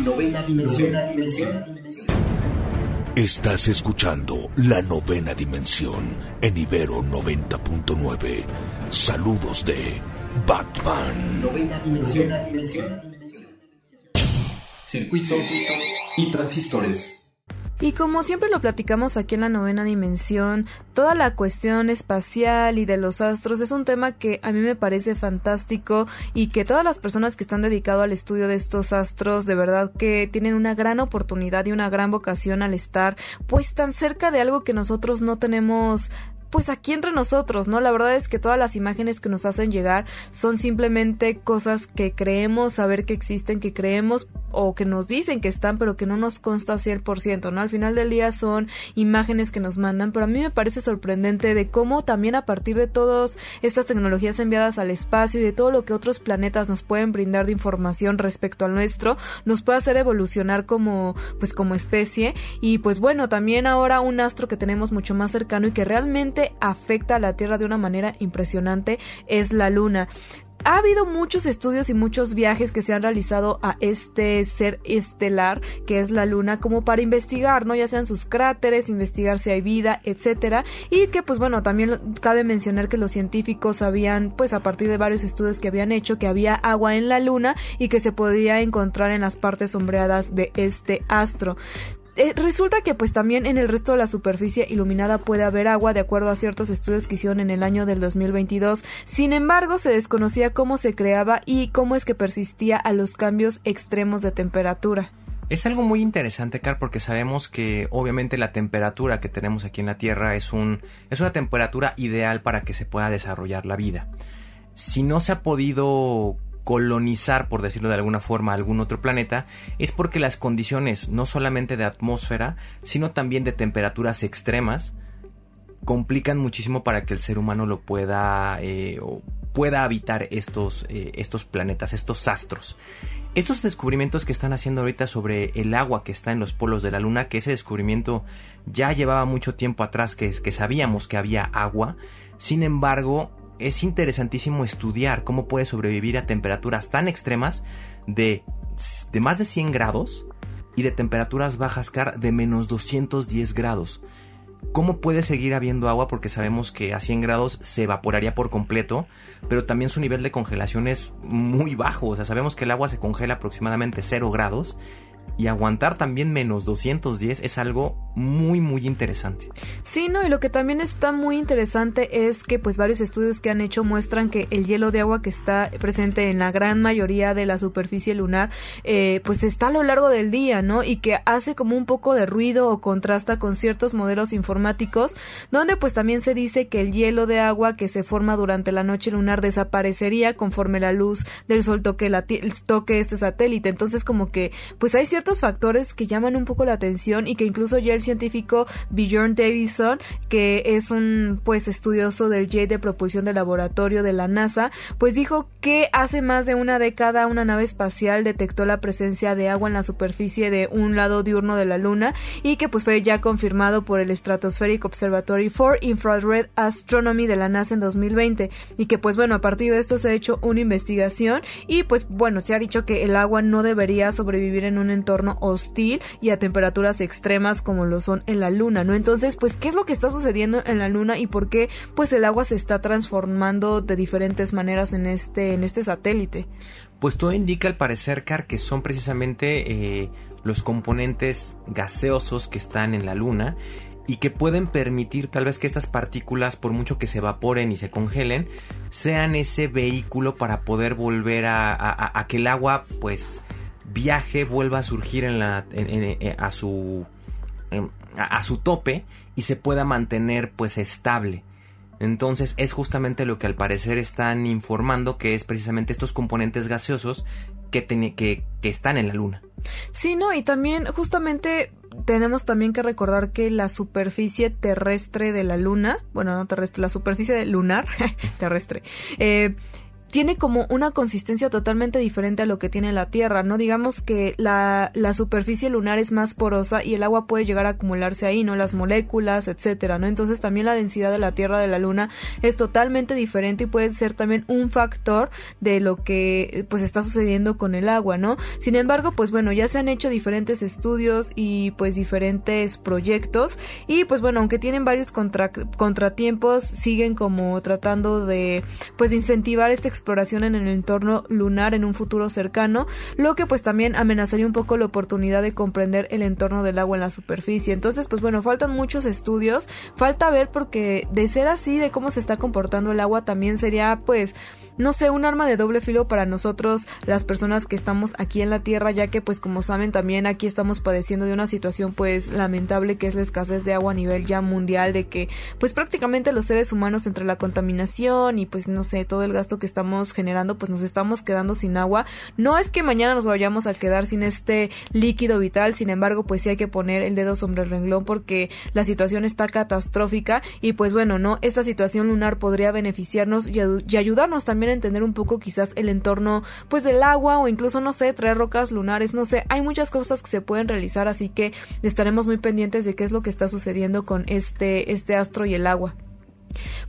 Novena dimensión. Estás escuchando la novena dimensión en Ibero 90.9. Saludos de Batman. Novena dimensión. Circuitos y transistores. Y como siempre lo platicamos aquí en la novena dimensión, toda la cuestión espacial y de los astros es un tema que a mí me parece fantástico y que todas las personas que están dedicadas al estudio de estos astros de verdad que tienen una gran oportunidad y una gran vocación al estar pues tan cerca de algo que nosotros no tenemos pues aquí entre nosotros, ¿no? La verdad es que todas las imágenes que nos hacen llegar son simplemente cosas que creemos saber que existen, que creemos o que nos dicen que están, pero que no nos consta 100%, ¿no? Al final del día son imágenes que nos mandan, pero a mí me parece sorprendente de cómo también a partir de todas estas tecnologías enviadas al espacio y de todo lo que otros planetas nos pueden brindar de información respecto al nuestro, nos puede hacer evolucionar como, pues como especie y pues bueno, también ahora un astro que tenemos mucho más cercano y que realmente afecta a la Tierra de una manera impresionante es la Luna. Ha habido muchos estudios y muchos viajes que se han realizado a este ser estelar que es la Luna como para investigar, ¿no? Ya sean sus cráteres, investigar si hay vida, etcétera, y que pues bueno, también cabe mencionar que los científicos sabían pues a partir de varios estudios que habían hecho que había agua en la Luna y que se podía encontrar en las partes sombreadas de este astro. Eh, resulta que pues también en el resto de la superficie iluminada puede haber agua de acuerdo a ciertos estudios que hicieron en el año del 2022. Sin embargo, se desconocía cómo se creaba y cómo es que persistía a los cambios extremos de temperatura. Es algo muy interesante, Car, porque sabemos que obviamente la temperatura que tenemos aquí en la Tierra es, un, es una temperatura ideal para que se pueda desarrollar la vida. Si no se ha podido colonizar, por decirlo de alguna forma, algún otro planeta, es porque las condiciones no solamente de atmósfera, sino también de temperaturas extremas, complican muchísimo para que el ser humano lo pueda eh, pueda habitar estos, eh, estos planetas, estos astros. Estos descubrimientos que están haciendo ahorita sobre el agua que está en los polos de la Luna, que ese descubrimiento ya llevaba mucho tiempo atrás que sabíamos que había agua, sin embargo, es interesantísimo estudiar cómo puede sobrevivir a temperaturas tan extremas de, de más de 100 grados y de temperaturas bajas car de menos 210 grados. ¿Cómo puede seguir habiendo agua? Porque sabemos que a 100 grados se evaporaría por completo, pero también su nivel de congelación es muy bajo. O sea, sabemos que el agua se congela aproximadamente 0 grados y aguantar también menos 210 es algo muy muy interesante. Sí, no, y lo que también está muy interesante es que pues varios estudios que han hecho muestran que el hielo de agua que está presente en la gran mayoría de la superficie lunar eh, pues está a lo largo del día, ¿no? Y que hace como un poco de ruido o contrasta con ciertos modelos informáticos donde pues también se dice que el hielo de agua que se forma durante la noche lunar desaparecería conforme la luz del sol toque, la, toque este satélite. Entonces como que pues hay ciertos factores que llaman un poco la atención y que incluso ya el científico Bjorn Davison, que es un pues estudioso del jet de propulsión de laboratorio de la NASA, pues dijo que hace más de una década una nave espacial detectó la presencia de agua en la superficie de un lado diurno de la Luna y que pues fue ya confirmado por el Stratospheric Observatory for Infrared Astronomy de la NASA en 2020 y que pues bueno a partir de esto se ha hecho una investigación y pues bueno se ha dicho que el agua no debería sobrevivir en un entorno hostil y a temperaturas extremas como lo son en la luna, ¿no? Entonces, pues, ¿qué es lo que está sucediendo en la luna y por qué, pues, el agua se está transformando de diferentes maneras en este, en este satélite? Pues todo indica al parecer, Car, que son precisamente eh, los componentes gaseosos que están en la luna y que pueden permitir tal vez que estas partículas, por mucho que se evaporen y se congelen, sean ese vehículo para poder volver a, a que el agua pues viaje vuelva a surgir en la, eh, a, su, a, su tope y se pueda mantener pues estable. Entonces es justamente lo que al parecer están informando que es precisamente estos componentes gaseosos que, que, que están en la Luna. Sí, no, y también justamente tenemos también que recordar que la superficie terrestre de la Luna, bueno, no terrestre, la superficie lunar, terrestre, eh, tiene como una consistencia totalmente diferente a lo que tiene la Tierra, ¿no? Digamos que la, la superficie lunar es más porosa y el agua puede llegar a acumularse ahí, ¿no? Las moléculas, etcétera, ¿no? Entonces también la densidad de la Tierra de la Luna es totalmente diferente y puede ser también un factor de lo que pues está sucediendo con el agua, ¿no? Sin embargo, pues bueno, ya se han hecho diferentes estudios y pues diferentes proyectos y pues bueno, aunque tienen varios contratiempos, siguen como tratando de pues incentivar esta exploración en el entorno lunar en un futuro cercano, lo que pues también amenazaría un poco la oportunidad de comprender el entorno del agua en la superficie. Entonces, pues bueno, faltan muchos estudios, falta ver porque de ser así, de cómo se está comportando el agua, también sería pues no sé, un arma de doble filo para nosotros, las personas que estamos aquí en la Tierra, ya que pues como saben también aquí estamos padeciendo de una situación pues lamentable que es la escasez de agua a nivel ya mundial, de que pues prácticamente los seres humanos entre la contaminación y pues no sé, todo el gasto que estamos generando pues nos estamos quedando sin agua. No es que mañana nos vayamos a quedar sin este líquido vital, sin embargo pues sí hay que poner el dedo sobre el renglón porque la situación está catastrófica y pues bueno, no, esta situación lunar podría beneficiarnos y, y ayudarnos también entender un poco quizás el entorno pues del agua o incluso no sé, traer rocas lunares, no sé, hay muchas cosas que se pueden realizar, así que estaremos muy pendientes de qué es lo que está sucediendo con este este astro y el agua.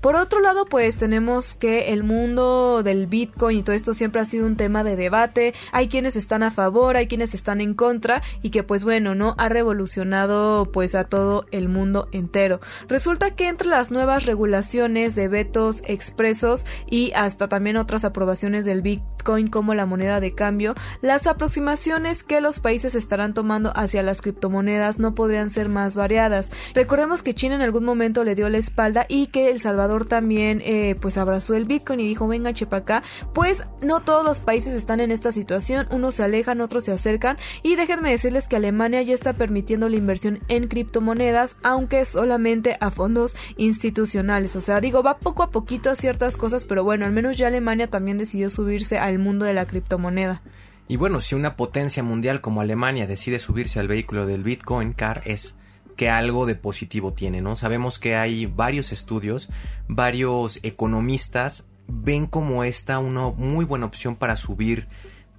Por otro lado, pues tenemos que el mundo del Bitcoin y todo esto siempre ha sido un tema de debate. Hay quienes están a favor, hay quienes están en contra y que pues bueno, no ha revolucionado pues a todo el mundo entero. Resulta que entre las nuevas regulaciones de vetos expresos y hasta también otras aprobaciones del Bitcoin como la moneda de cambio, las aproximaciones que los países estarán tomando hacia las criptomonedas no podrían ser más variadas. Recordemos que China en algún momento le dio la espalda y que el Salvador también eh, pues abrazó el Bitcoin y dijo venga chepa acá, pues no todos los países están en esta situación, unos se alejan, otros se acercan. Y déjenme decirles que Alemania ya está permitiendo la inversión en criptomonedas, aunque solamente a fondos institucionales, o sea, digo, va poco a poquito a ciertas cosas, pero bueno, al menos ya Alemania también decidió subirse al mundo de la criptomoneda. Y bueno, si una potencia mundial como Alemania decide subirse al vehículo del Bitcoin Car es que algo de positivo tiene, ¿no? Sabemos que hay varios estudios, varios economistas ven como esta una muy buena opción para subir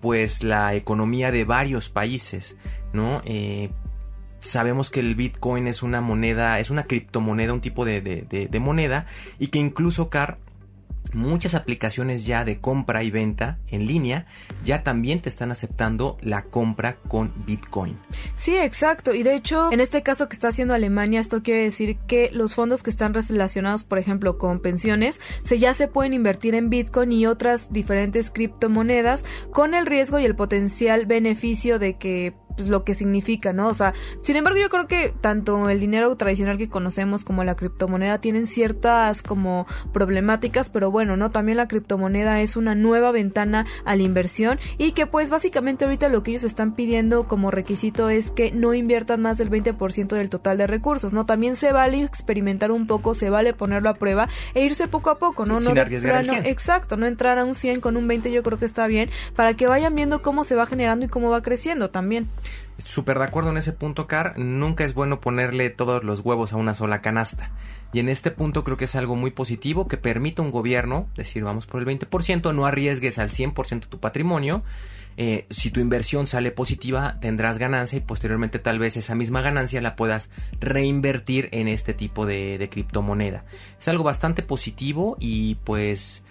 pues la economía de varios países, ¿no? Eh, sabemos que el Bitcoin es una moneda, es una criptomoneda, un tipo de, de, de moneda y que incluso Car muchas aplicaciones ya de compra y venta en línea ya también te están aceptando la compra con Bitcoin. Sí, exacto. Y de hecho, en este caso que está haciendo Alemania, esto quiere decir que los fondos que están relacionados, por ejemplo, con pensiones, se ya se pueden invertir en Bitcoin y otras diferentes criptomonedas con el riesgo y el potencial beneficio de que pues, lo que significa, ¿no? O sea, sin embargo, yo creo que tanto el dinero tradicional que conocemos como la criptomoneda tienen ciertas como problemáticas, pero bueno, ¿no? También la criptomoneda es una nueva ventana a la inversión y que pues básicamente ahorita lo que ellos están pidiendo como requisito es que no inviertan más del 20% del total de recursos, ¿no? También se vale experimentar un poco, se vale ponerlo a prueba e irse poco a poco, ¿no? no no, exacto, no entrar a un 100 con un 20 yo creo que está bien para que vayan viendo cómo se va generando y cómo va creciendo también. Súper de acuerdo en ese punto, Car. Nunca es bueno ponerle todos los huevos a una sola canasta. Y en este punto creo que es algo muy positivo que permite a un gobierno decir vamos por el 20%, no arriesgues al 100% tu patrimonio. Eh, si tu inversión sale positiva, tendrás ganancia y posteriormente tal vez esa misma ganancia la puedas reinvertir en este tipo de, de criptomoneda. Es algo bastante positivo y pues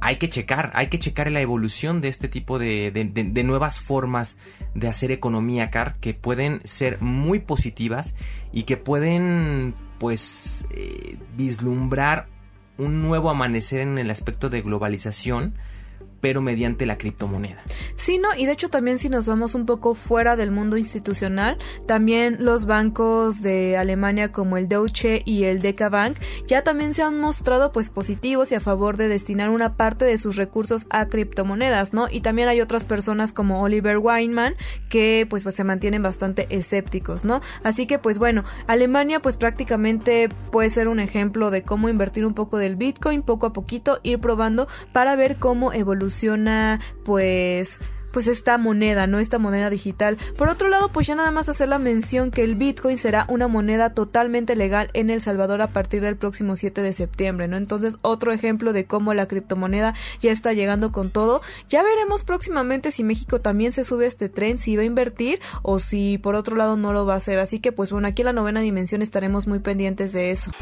hay que checar, hay que checar la evolución de este tipo de, de, nuevas formas de hacer economía car que pueden ser muy positivas y que pueden pues eh, vislumbrar un nuevo amanecer en el aspecto de globalización pero mediante la criptomoneda. Sí, no, y de hecho también si nos vamos un poco fuera del mundo institucional, también los bancos de Alemania como el Deutsche y el DK Bank ya también se han mostrado pues positivos y a favor de destinar una parte de sus recursos a criptomonedas, ¿no? Y también hay otras personas como Oliver Weinman que pues, pues se mantienen bastante escépticos, ¿no? Así que pues bueno, Alemania pues prácticamente puede ser un ejemplo de cómo invertir un poco del Bitcoin poco a poquito, ir probando para ver cómo evoluciona pues pues esta moneda, ¿no? Esta moneda digital. Por otro lado, pues ya nada más hacer la mención que el Bitcoin será una moneda totalmente legal en El Salvador a partir del próximo 7 de septiembre, ¿no? Entonces, otro ejemplo de cómo la criptomoneda ya está llegando con todo. Ya veremos próximamente si México también se sube a este tren, si va a invertir o si por otro lado no lo va a hacer. Así que pues bueno, aquí en la novena dimensión estaremos muy pendientes de eso.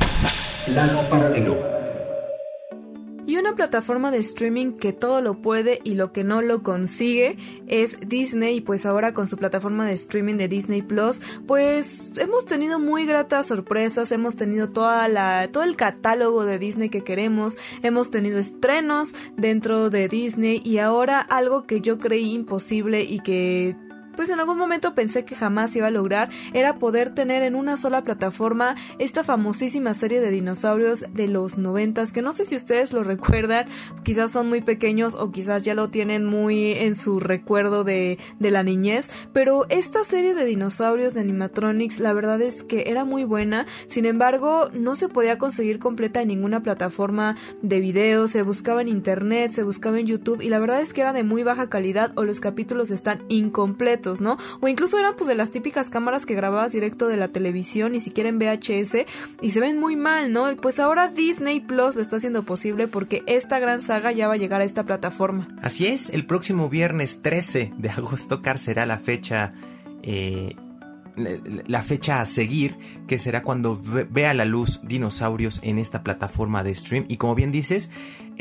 Y una plataforma de streaming que todo lo puede y lo que no lo consigue es Disney, pues ahora con su plataforma de streaming de Disney Plus, pues hemos tenido muy gratas sorpresas, hemos tenido toda la, todo el catálogo de Disney que queremos, hemos tenido estrenos dentro de Disney y ahora algo que yo creí imposible y que pues en algún momento pensé que jamás iba a lograr era poder tener en una sola plataforma esta famosísima serie de dinosaurios de los noventas que no sé si ustedes lo recuerdan quizás son muy pequeños o quizás ya lo tienen muy en su recuerdo de, de la niñez pero esta serie de dinosaurios de animatronics la verdad es que era muy buena sin embargo no se podía conseguir completa en ninguna plataforma de video se buscaba en internet se buscaba en youtube y la verdad es que era de muy baja calidad o los capítulos están incompletos ¿no? O incluso eran pues de las típicas cámaras que grababas directo de la televisión, ni siquiera en VHS, y se ven muy mal, ¿no? Y pues ahora Disney Plus lo está haciendo posible porque esta gran saga ya va a llegar a esta plataforma. Así es, el próximo viernes 13 de agosto, Car será la fecha eh, la fecha a seguir, que será cuando vea la luz Dinosaurios en esta plataforma de stream. Y como bien dices,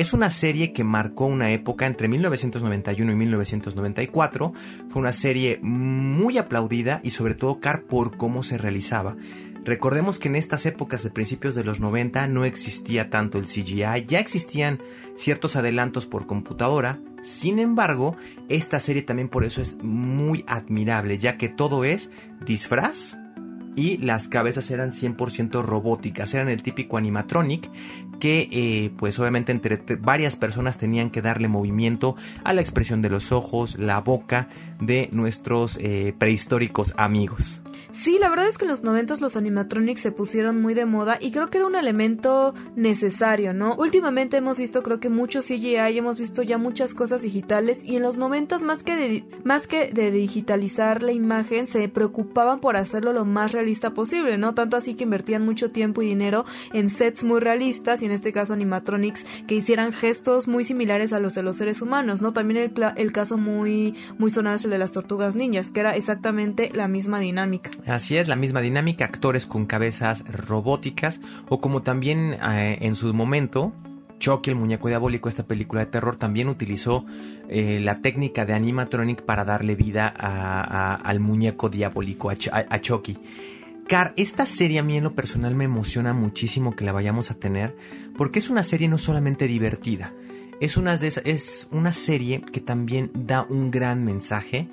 es una serie que marcó una época entre 1991 y 1994. Fue una serie muy aplaudida y sobre todo car por cómo se realizaba. Recordemos que en estas épocas de principios de los 90 no existía tanto el CGI, ya existían ciertos adelantos por computadora, sin embargo, esta serie también por eso es muy admirable, ya que todo es disfraz y las cabezas eran 100% robóticas, eran el típico animatronic que eh, pues obviamente entre varias personas tenían que darle movimiento a la expresión de los ojos, la boca de nuestros eh, prehistóricos amigos. La verdad es que en los noventas los animatronics se pusieron muy de moda y creo que era un elemento necesario, ¿no? Últimamente hemos visto creo que mucho CGI, hemos visto ya muchas cosas digitales y en los noventas más que de, más que de digitalizar la imagen se preocupaban por hacerlo lo más realista posible, ¿no? Tanto así que invertían mucho tiempo y dinero en sets muy realistas y en este caso animatronics que hicieran gestos muy similares a los de los seres humanos, ¿no? También el, el caso muy muy sonado es el de las tortugas niñas, que era exactamente la misma dinámica. Es, la misma dinámica, actores con cabezas robóticas o como también eh, en su momento Chucky, el muñeco diabólico, esta película de terror, también utilizó eh, la técnica de animatronic para darle vida al muñeco diabólico, a, Chucky. Car, esta serie a mí en lo personal me emociona muchísimo que la vayamos a tener, porque es una serie no solamente divertida, es una, es una serie que también da un gran mensaje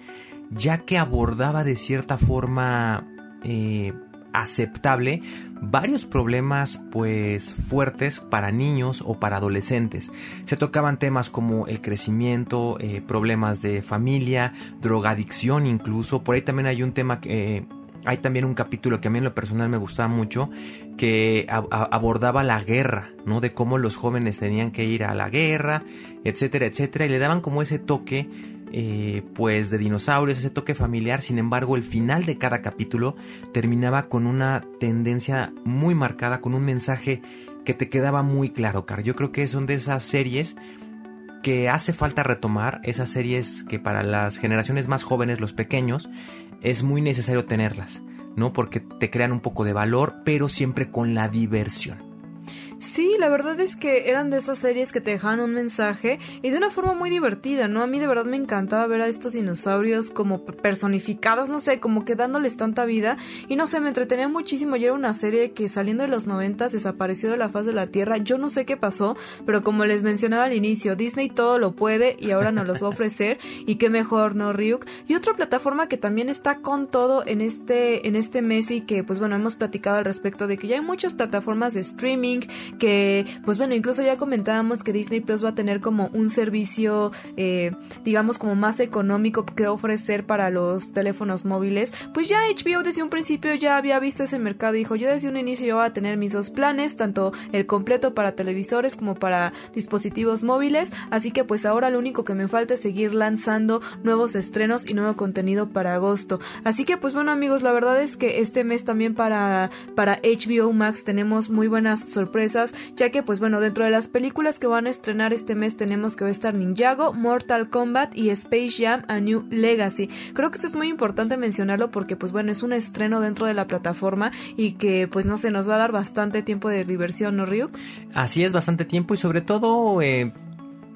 ya que abordaba de cierta forma eh, aceptable varios problemas pues fuertes para niños o para adolescentes. Se tocaban temas como el crecimiento, eh, problemas de familia, drogadicción incluso. Por ahí también hay un tema que... Eh, hay también un capítulo que a mí en lo personal me gustaba mucho que abordaba la guerra, ¿no? De cómo los jóvenes tenían que ir a la guerra, etcétera, etcétera, y le daban como ese toque eh, pues de dinosaurios, ese toque familiar. Sin embargo, el final de cada capítulo terminaba con una tendencia muy marcada, con un mensaje que te quedaba muy claro, Car. Yo creo que son de esas series que hace falta retomar, esas series que para las generaciones más jóvenes, los pequeños, es muy necesario tenerlas, ¿no? Porque te crean un poco de valor, pero siempre con la diversión. La verdad es que eran de esas series que te dejaban un mensaje y de una forma muy divertida, ¿no? A mí de verdad me encantaba ver a estos dinosaurios como personificados, no sé, como que dándoles tanta vida y no sé, me entretenía muchísimo. Y era una serie que saliendo de los noventas desapareció de la faz de la Tierra. Yo no sé qué pasó, pero como les mencionaba al inicio, Disney todo lo puede y ahora nos los va a ofrecer y qué mejor, ¿no, Ryuk? Y otra plataforma que también está con todo en este, en este mes y que pues bueno, hemos platicado al respecto de que ya hay muchas plataformas de streaming que que, pues bueno, incluso ya comentábamos que Disney Plus va a tener como un servicio, eh, digamos, como más económico que ofrecer para los teléfonos móviles. Pues ya HBO desde un principio ya había visto ese mercado dijo, yo desde un inicio yo voy a tener mis dos planes, tanto el completo para televisores como para dispositivos móviles. Así que pues ahora lo único que me falta es seguir lanzando nuevos estrenos y nuevo contenido para agosto. Así que pues bueno amigos, la verdad es que este mes también para, para HBO Max tenemos muy buenas sorpresas, ya que pues bueno, dentro de las películas que van a estrenar este mes tenemos que va a estar Ninjago, Mortal Kombat y Space Jam A New Legacy. Creo que esto es muy importante mencionarlo porque pues bueno, es un estreno dentro de la plataforma y que pues no se nos va a dar bastante tiempo de diversión, ¿no, Ryuk? Así es, bastante tiempo y sobre todo eh,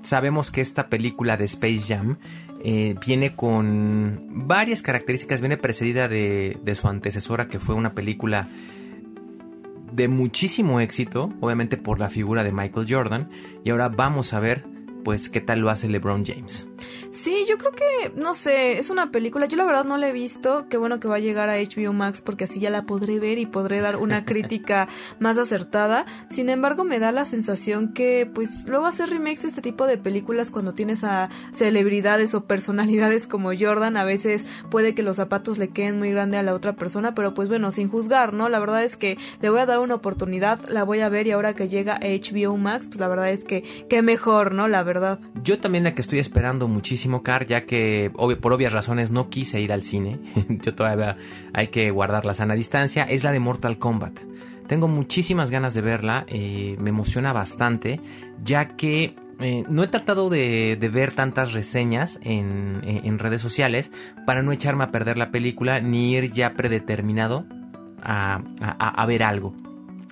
sabemos que esta película de Space Jam eh, viene con varias características, viene precedida de, de su antecesora que fue una película de muchísimo éxito, obviamente por la figura de Michael Jordan, y ahora vamos a ver pues qué tal lo hace LeBron James. Sí, yo creo que, no sé, es una película, yo la verdad no la he visto, qué bueno que va a llegar a HBO Max porque así ya la podré ver y podré dar una crítica más acertada. Sin embargo, me da la sensación que, pues, luego hacer remakes de este tipo de películas cuando tienes a celebridades o personalidades como Jordan, a veces puede que los zapatos le queden muy grande a la otra persona, pero pues bueno, sin juzgar, ¿no? La verdad es que le voy a dar una oportunidad, la voy a ver y ahora que llega a HBO Max, pues la verdad es que, qué mejor, ¿no? La verdad. Yo también la que estoy esperando muchísimo, Car, ya que por obvias razones no quise ir al cine. Yo todavía hay que guardar la sana distancia. Es la de Mortal Kombat. Tengo muchísimas ganas de verla. Eh, me emociona bastante, ya que eh, no he tratado de, ver tantas reseñas en, redes sociales para no echarme a perder la película ni ir ya predeterminado a ver algo.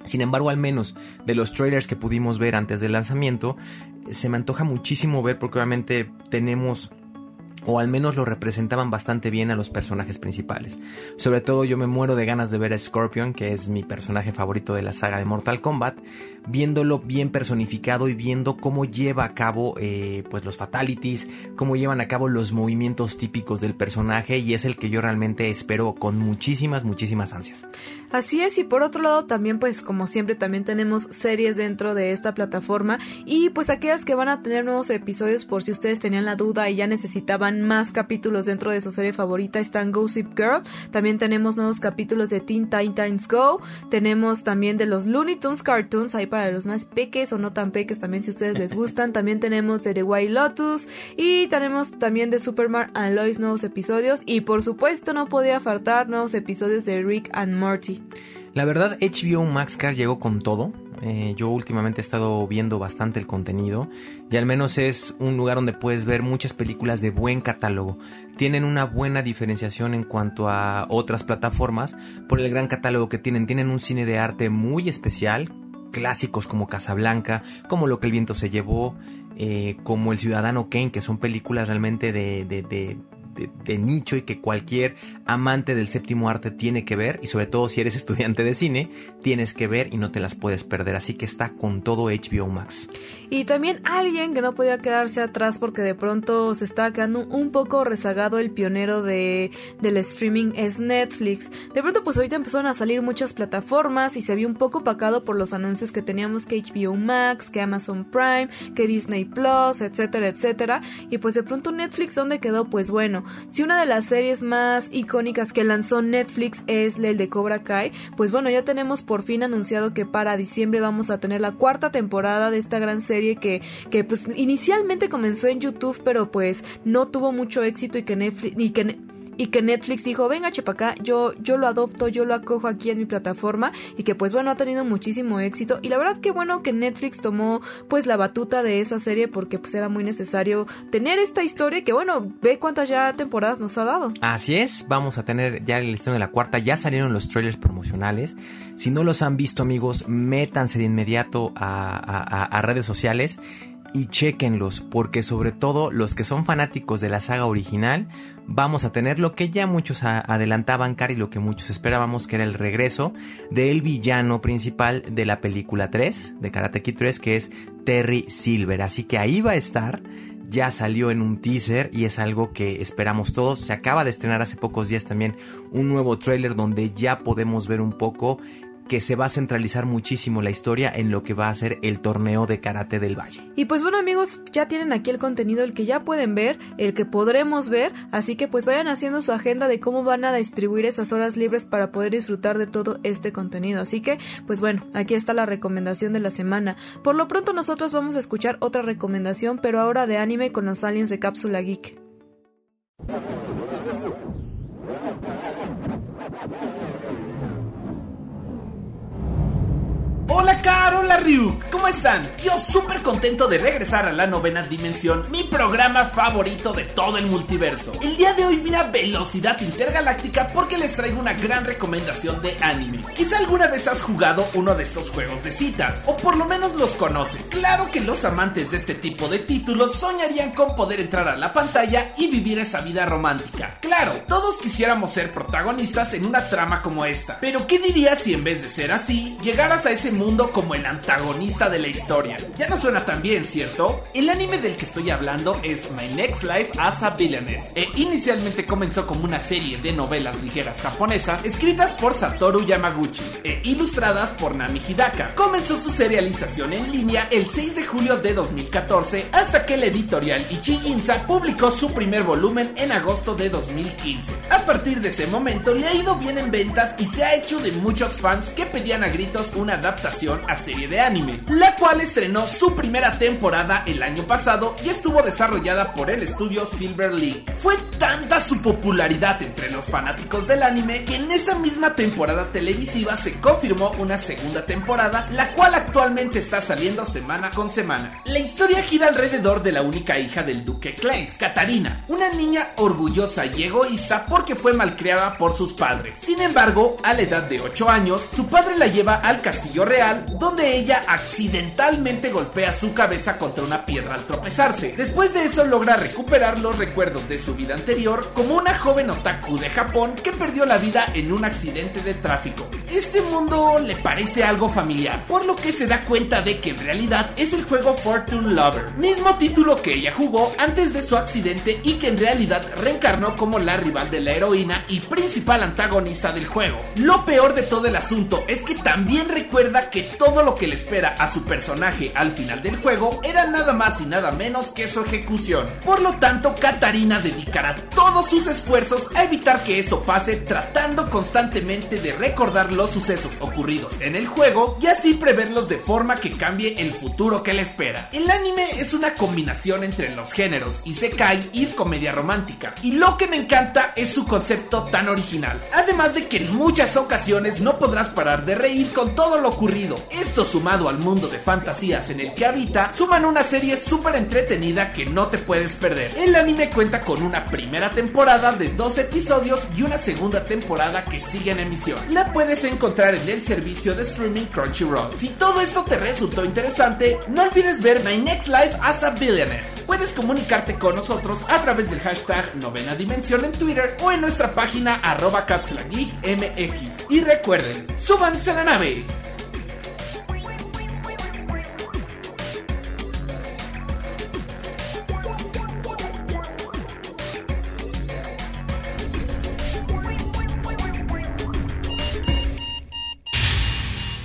Sin embargo, al menos de los trailers que pudimos ver antes del lanzamiento, se me antoja muchísimo ver porque obviamente tenemos o al menos lo representaban bastante bien a los personajes principales. Sobre todo yo me muero de ganas de ver a Scorpion, que es mi personaje favorito de la saga de Mortal Kombat, viéndolo bien personificado y viendo cómo lleva a cabo eh, pues los fatalities, cómo llevan a cabo los movimientos típicos del personaje y es el que yo realmente espero con muchísimas, muchísimas ansias. Así es, y por otro lado también pues como siempre también tenemos series dentro de esta plataforma y pues aquellas que van a tener nuevos episodios por si ustedes tenían la duda y ya necesitaban más capítulos dentro de su serie favorita están Gossip Girl, también tenemos nuevos capítulos de Teen Titans Go, tenemos también de los Looney Tunes Cartoons, ahí para los más peques o no tan peques también si ustedes les gustan, también tenemos de The White Lotus y tenemos también de Superman and Lois nuevos episodios y por supuesto no podía faltar nuevos episodios de Rick and Morty. La verdad, HBO Max Car llegó con todo. Eh, yo últimamente he estado viendo bastante el contenido y al menos es un lugar donde puedes ver muchas películas de buen catálogo. Tienen una buena diferenciación en cuanto a otras plataformas por el gran catálogo que tienen. Tienen un cine de arte muy especial, clásicos como Casablanca, como Lo que el viento se llevó, eh, como El Ciudadano Kane, que son películas realmente de, de, de de, nicho y que cualquier amante del séptimo arte tiene que ver y sobre todo si eres estudiante de cine tienes que ver y no te las puedes perder así que está con todo HBO Max y también alguien que no podía quedarse atrás porque de pronto se estaba quedando un poco rezagado el pionero de, del streaming es Netflix. De pronto pues ahorita empezaron a salir muchas plataformas y se vio un poco opacado por los anuncios que teníamos que HBO Max, que Amazon Prime, que Disney Plus, etcétera, etcétera. Y pues de pronto Netflix, ¿dónde quedó? Pues bueno, si una de las series más icónicas que lanzó Netflix es el de Cobra Kai, pues bueno, ya tenemos por fin anunciado que para diciembre vamos a tener la cuarta temporada de esta gran serie que, que pues inicialmente comenzó en YouTube, pero pues no tuvo mucho éxito y que Netflix, y que y que Netflix dijo, venga Chepacá, yo, yo lo adopto, yo lo acojo aquí en mi plataforma y que pues bueno, ha tenido muchísimo éxito y la verdad que bueno que Netflix tomó pues la batuta de esa serie porque pues era muy necesario tener esta historia que bueno, ve cuántas ya temporadas nos ha dado. Así es, vamos a tener ya el estreno de la cuarta, ya salieron los trailers promocionales, si no los han visto amigos, métanse de inmediato a, a redes sociales y chequenlos, porque sobre todo los que son fanáticos de la saga original, vamos a tener lo que ya muchos adelantaban, Cari, lo que muchos esperábamos, que era el regreso del villano principal de la película 3, de Karate Kid 3, que es Terry Silver. Así que ahí va a estar, ya salió en un teaser y es algo que esperamos todos. Se acaba de estrenar hace pocos días también un nuevo trailer donde ya podemos ver un poco que se va a centralizar muchísimo la historia en lo que va a ser el torneo de karate del Valle. Y pues bueno amigos, ya tienen aquí el contenido, el que ya pueden ver, el que podremos ver, así que pues vayan haciendo su agenda de cómo van a distribuir esas horas libres para poder disfrutar de todo este contenido. Así que pues bueno, aquí está la recomendación de la semana. Por lo pronto nosotros vamos a escuchar otra recomendación, pero ahora de anime con los aliens de Cápsula Geek. Hola Carol, hola Ryuk, ¿cómo están? Yo súper contento de regresar a la novena dimensión, mi programa favorito de todo el multiverso. El día de hoy vine a velocidad intergaláctica porque les traigo una gran recomendación de anime. Quizá alguna vez has jugado uno de estos juegos de citas, o por lo menos los conoces. Claro que los amantes de este tipo de títulos soñarían con poder entrar a la pantalla y vivir esa vida romántica. Claro, todos quisiéramos ser protagonistas en una trama como esta, pero ¿qué dirías si en vez de ser así, llegaras a ese mundo como el antagonista de la historia. Ya no suena tan bien, ¿cierto? El anime del que estoy hablando es My Next Life as a Villainess. E inicialmente comenzó como una serie de novelas ligeras japonesas escritas por Satoru Yamaguchi e ilustradas por Nami Hidaka. Comenzó su serialización en línea el 6 de julio de 2014 hasta que la editorial Ichi publicó su primer volumen en agosto de 2015. A partir de ese momento le ha ido bien en ventas y se ha hecho de muchos fans que pedían a gritos una adaptación a serie de anime, la cual estrenó su primera temporada el año pasado y estuvo desarrollada por el estudio Silver League. Fue tanta su popularidad entre los fanáticos del anime que en esa misma temporada televisiva se confirmó una segunda temporada, la cual actualmente está saliendo semana con semana. La historia gira alrededor de la única hija del duque Claes, Katarina, una niña orgullosa y egoísta porque fue malcriada por sus padres. Sin embargo, a la edad de 8 años, su padre la lleva al castillo donde ella accidentalmente golpea su cabeza contra una piedra al tropezarse. Después de eso logra recuperar los recuerdos de su vida anterior como una joven otaku de Japón que perdió la vida en un accidente de tráfico. Este mundo le parece algo familiar, por lo que se da cuenta de que en realidad es el juego Fortune Lover, mismo título que ella jugó antes de su accidente y que en realidad reencarnó como la rival de la heroína y principal antagonista del juego. Lo peor de todo el asunto es que también recuerda que todo lo que le espera a su personaje al final del juego era nada más y nada menos que su ejecución. Por lo tanto, Katarina dedicará todos sus esfuerzos a evitar que eso pase tratando constantemente de recordar los sucesos ocurridos en el juego y así preverlos de forma que cambie el futuro que le espera. El anime es una combinación entre los géneros Isekai y comedia romántica y lo que me encanta es su concepto tan original. Además de que en muchas ocasiones no podrás parar de reír con todo lo ocurrido esto sumado al mundo de fantasías en el que habita, suman una serie súper entretenida que no te puedes perder. El anime cuenta con una primera temporada de dos episodios y una segunda temporada que sigue en emisión. La puedes encontrar en el servicio de streaming Crunchyroll. Si todo esto te resultó interesante, no olvides ver My Next Life as a Billionaire. Puedes comunicarte con nosotros a través del hashtag Novena Dimensión en Twitter o en nuestra página arroba. Y recuerden, súbanse a la nave.